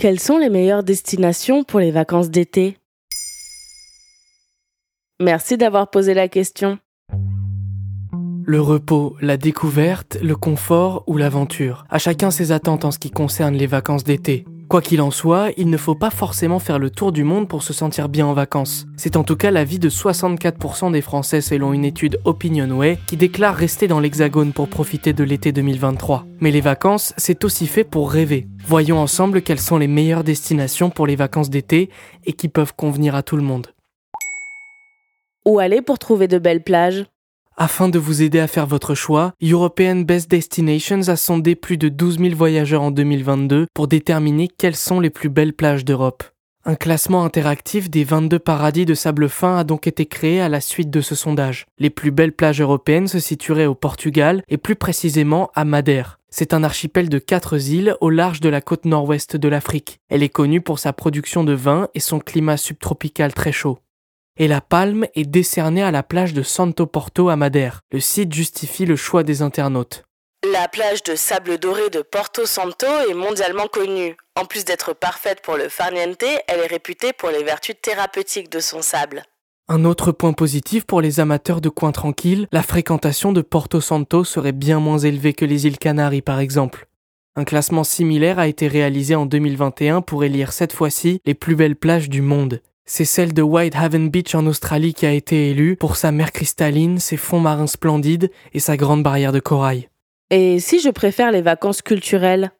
Quelles sont les meilleures destinations pour les vacances d'été? Merci d'avoir posé la question. Le repos, la découverte, le confort ou l'aventure? À chacun ses attentes en ce qui concerne les vacances d'été. Quoi qu'il en soit, il ne faut pas forcément faire le tour du monde pour se sentir bien en vacances. C'est en tout cas l'avis de 64% des Français selon une étude Opinionway qui déclare rester dans l'hexagone pour profiter de l'été 2023. Mais les vacances, c'est aussi fait pour rêver. Voyons ensemble quelles sont les meilleures destinations pour les vacances d'été et qui peuvent convenir à tout le monde. Où aller pour trouver de belles plages? Afin de vous aider à faire votre choix, European Best Destinations a sondé plus de 12 000 voyageurs en 2022 pour déterminer quelles sont les plus belles plages d'Europe. Un classement interactif des 22 paradis de sable fin a donc été créé à la suite de ce sondage. Les plus belles plages européennes se situeraient au Portugal et plus précisément à Madère. C'est un archipel de quatre îles au large de la côte nord-ouest de l'Afrique. Elle est connue pour sa production de vin et son climat subtropical très chaud et la palme est décernée à la plage de Santo Porto à Madère. Le site justifie le choix des internautes. La plage de sable doré de Porto Santo est mondialement connue. En plus d'être parfaite pour le farniente, elle est réputée pour les vertus thérapeutiques de son sable. Un autre point positif pour les amateurs de coins tranquilles, la fréquentation de Porto Santo serait bien moins élevée que les îles Canaries par exemple. Un classement similaire a été réalisé en 2021 pour élire cette fois-ci les plus belles plages du monde. C'est celle de Whitehaven Beach en Australie qui a été élue pour sa mer cristalline, ses fonds marins splendides et sa grande barrière de corail. Et si je préfère les vacances culturelles?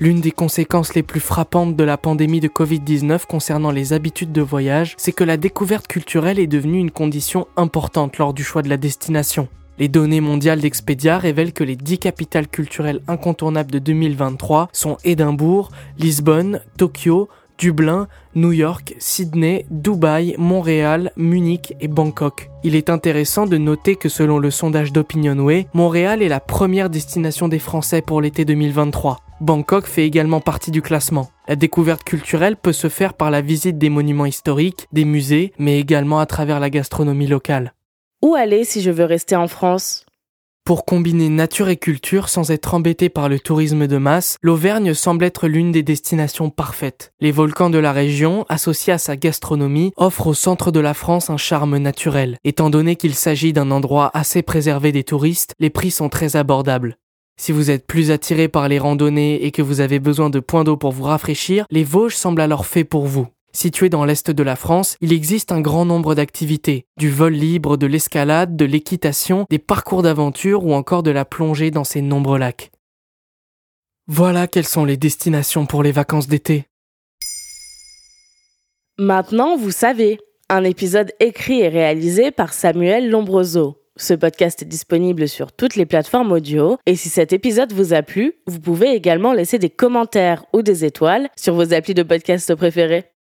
L'une des conséquences les plus frappantes de la pandémie de Covid-19 concernant les habitudes de voyage, c'est que la découverte culturelle est devenue une condition importante lors du choix de la destination. Les données mondiales d'Expedia révèlent que les 10 capitales culturelles incontournables de 2023 sont Édimbourg, Lisbonne, Tokyo, Dublin, New York, Sydney, Dubaï, Montréal, Munich et Bangkok. Il est intéressant de noter que selon le sondage d'Opinionway, Montréal est la première destination des Français pour l'été 2023. Bangkok fait également partie du classement. La découverte culturelle peut se faire par la visite des monuments historiques, des musées, mais également à travers la gastronomie locale. Où aller si je veux rester en France? Pour combiner nature et culture sans être embêté par le tourisme de masse, l'Auvergne semble être l'une des destinations parfaites. Les volcans de la région, associés à sa gastronomie, offrent au centre de la France un charme naturel. Étant donné qu'il s'agit d'un endroit assez préservé des touristes, les prix sont très abordables. Si vous êtes plus attiré par les randonnées et que vous avez besoin de points d'eau pour vous rafraîchir, les Vosges semblent alors faits pour vous. Situé dans l'est de la France, il existe un grand nombre d'activités, du vol libre, de l'escalade, de l'équitation, des parcours d'aventure ou encore de la plongée dans ces nombreux lacs. Voilà quelles sont les destinations pour les vacances d'été. Maintenant, vous savez, un épisode écrit et réalisé par Samuel Lombroso. Ce podcast est disponible sur toutes les plateformes audio et si cet épisode vous a plu, vous pouvez également laisser des commentaires ou des étoiles sur vos applis de podcast préférés.